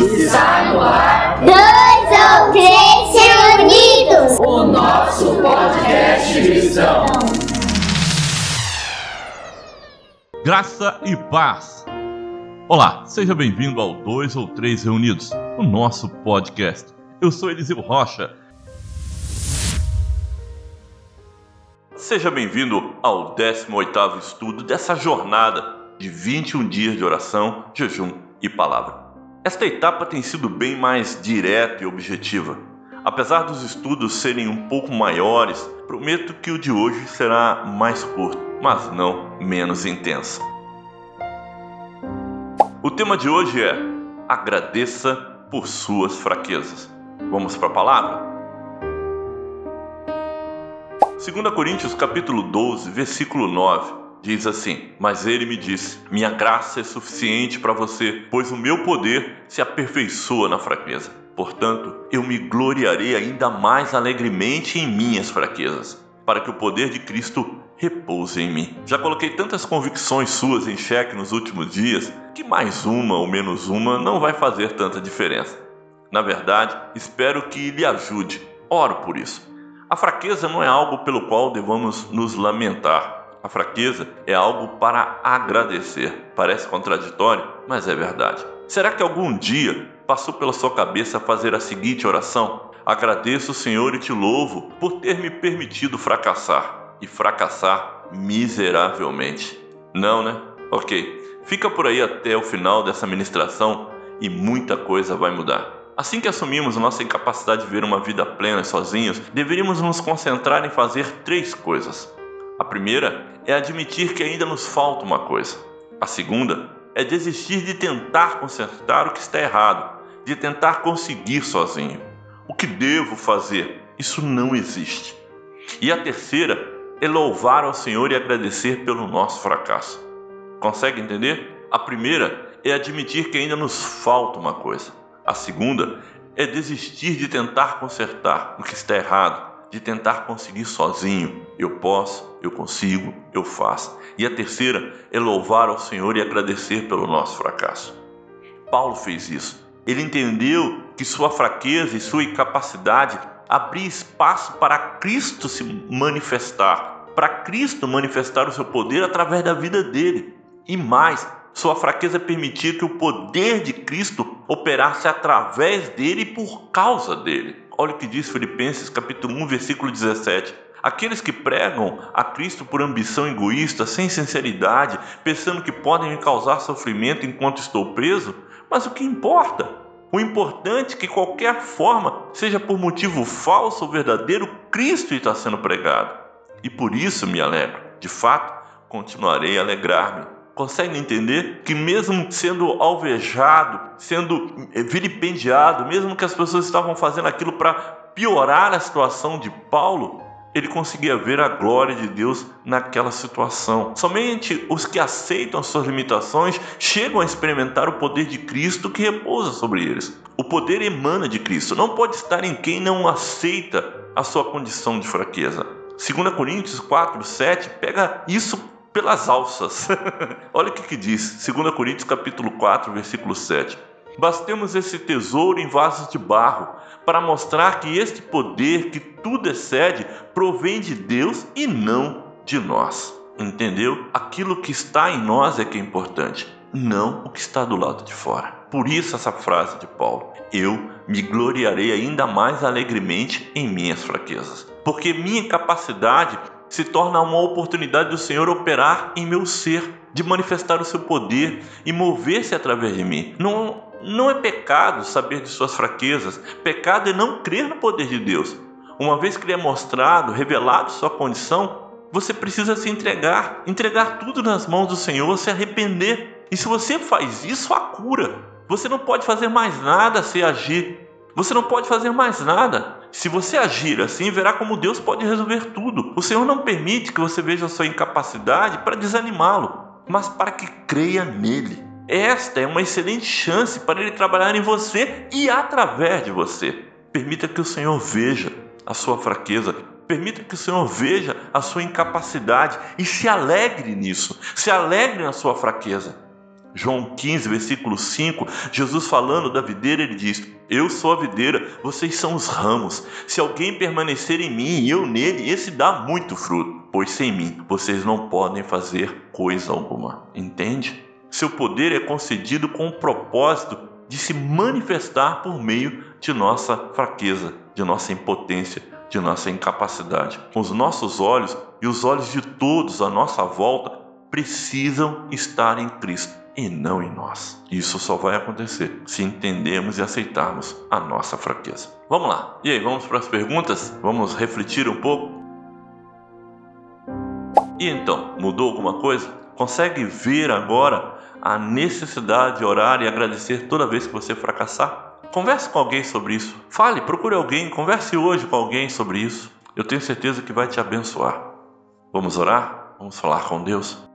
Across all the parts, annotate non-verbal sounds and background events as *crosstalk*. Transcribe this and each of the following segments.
Está no ar. Dois ou três reunidos. O nosso podcast cristão. Graça e paz. Olá, seja bem-vindo ao Dois ou Três Reunidos, o nosso podcast. Eu sou Eliseu Rocha. Seja bem-vindo ao 18º estudo dessa jornada de 21 dias de oração, jejum e palavra. Esta etapa tem sido bem mais direta e objetiva. Apesar dos estudos serem um pouco maiores, prometo que o de hoje será mais curto, mas não menos intenso. O tema de hoje é Agradeça por suas fraquezas. Vamos para a palavra? 2 Coríntios capítulo 12, versículo 9, diz assim: Mas ele me disse: Minha graça é suficiente para você, pois o meu poder se aperfeiçoa na fraqueza. Portanto, eu me gloriarei ainda mais alegremente em minhas fraquezas, para que o poder de Cristo repouse em mim. Já coloquei tantas convicções suas em xeque nos últimos dias que mais uma ou menos uma não vai fazer tanta diferença. Na verdade, espero que lhe ajude. Oro por isso. A fraqueza não é algo pelo qual devamos nos lamentar. A fraqueza é algo para agradecer. Parece contraditório, mas é verdade. Será que algum dia passou pela sua cabeça fazer a seguinte oração? Agradeço, Senhor, e te louvo por ter me permitido fracassar e fracassar miseravelmente. Não, né? Ok. Fica por aí até o final dessa ministração e muita coisa vai mudar. Assim que assumimos nossa incapacidade de ver uma vida plena sozinhos, deveríamos nos concentrar em fazer três coisas. A primeira é admitir que ainda nos falta uma coisa. A segunda é desistir de tentar consertar o que está errado, de tentar conseguir sozinho. O que devo fazer? Isso não existe. E a terceira é louvar ao Senhor e agradecer pelo nosso fracasso. Consegue entender? A primeira é admitir que ainda nos falta uma coisa. A segunda é desistir de tentar consertar o que está errado, de tentar conseguir sozinho. Eu posso, eu consigo, eu faço. E a terceira é louvar ao Senhor e agradecer pelo nosso fracasso. Paulo fez isso. Ele entendeu que sua fraqueza e sua incapacidade abria espaço para Cristo se manifestar, para Cristo manifestar o seu poder através da vida dele. E mais, sua fraqueza permitia que o poder de Cristo operasse através dele e por causa dele. Olha o que diz Filipenses capítulo 1, versículo 17. Aqueles que pregam a Cristo por ambição egoísta, sem sinceridade, pensando que podem me causar sofrimento enquanto estou preso, mas o que importa? O importante é que qualquer forma, seja por motivo falso ou verdadeiro, Cristo está sendo pregado. E por isso me alegro. De fato, continuarei a alegrar-me Consegue entender que, mesmo sendo alvejado, sendo eh, vilipendiado, mesmo que as pessoas estavam fazendo aquilo para piorar a situação de Paulo, ele conseguia ver a glória de Deus naquela situação. Somente os que aceitam as suas limitações chegam a experimentar o poder de Cristo que repousa sobre eles. O poder emana de Cristo, não pode estar em quem não aceita a sua condição de fraqueza. 2 Coríntios 4, 7 pega isso pelas alças. *laughs* Olha o que, que diz, 2 Coríntios capítulo 4, versículo 7. Bastemos esse tesouro em vasos de barro, para mostrar que este poder que tudo excede provém de Deus e não de nós. Entendeu? Aquilo que está em nós é que é importante, não o que está do lado de fora. Por isso essa frase de Paulo: Eu me gloriarei ainda mais alegremente em minhas fraquezas, porque minha capacidade se torna uma oportunidade do Senhor operar em meu ser, de manifestar o seu poder e mover-se através de mim. Não, não é pecado saber de suas fraquezas, pecado é não crer no poder de Deus. Uma vez que ele é mostrado, revelado sua condição, você precisa se entregar, entregar tudo nas mãos do Senhor, se arrepender. E se você faz isso, a cura. Você não pode fazer mais nada se agir. Você não pode fazer mais nada. Se você agir assim, verá como Deus pode resolver tudo. O Senhor não permite que você veja sua incapacidade para desanimá-lo, mas para que creia nele. Esta é uma excelente chance para ele trabalhar em você e através de você. Permita que o Senhor veja a sua fraqueza, permita que o Senhor veja a sua incapacidade e se alegre nisso, se alegre na sua fraqueza. João 15, versículo 5, Jesus falando da videira, ele diz: Eu sou a videira, vocês são os ramos. Se alguém permanecer em mim e eu nele, esse dá muito fruto, pois sem mim vocês não podem fazer coisa alguma. Entende? Seu poder é concedido com o propósito de se manifestar por meio de nossa fraqueza, de nossa impotência, de nossa incapacidade. Os nossos olhos e os olhos de todos à nossa volta precisam estar em Cristo e não em nós. Isso só vai acontecer se entendermos e aceitarmos a nossa fraqueza. Vamos lá. E aí, vamos para as perguntas? Vamos refletir um pouco? E então, mudou alguma coisa? Consegue ver agora a necessidade de orar e agradecer toda vez que você fracassar? Converse com alguém sobre isso. Fale, procure alguém, converse hoje com alguém sobre isso. Eu tenho certeza que vai te abençoar. Vamos orar? Vamos falar com Deus?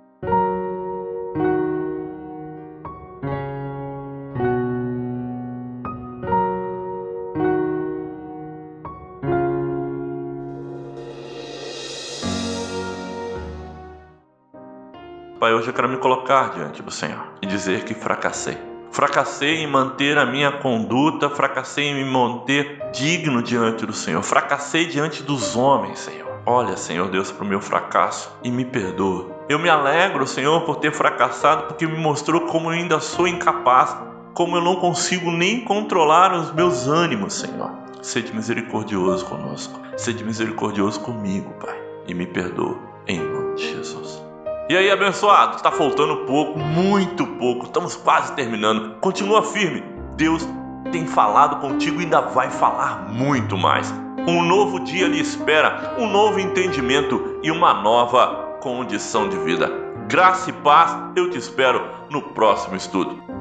Pai, hoje eu quero me colocar diante do Senhor e dizer que fracassei. Fracassei em manter a minha conduta, fracassei em me manter digno diante do Senhor, fracassei diante dos homens, Senhor. Olha, Senhor Deus, para o meu fracasso e me perdoa. Eu me alegro, Senhor, por ter fracassado, porque me mostrou como eu ainda sou incapaz, como eu não consigo nem controlar os meus ânimos, Senhor. Sede misericordioso conosco, sede misericordioso comigo, Pai, e me perdoa, em nome de Jesus. E aí, abençoado, está faltando pouco, muito pouco, estamos quase terminando. Continua firme, Deus tem falado contigo e ainda vai falar muito mais. Um novo dia lhe espera, um novo entendimento e uma nova condição de vida. Graça e paz, eu te espero no próximo estudo.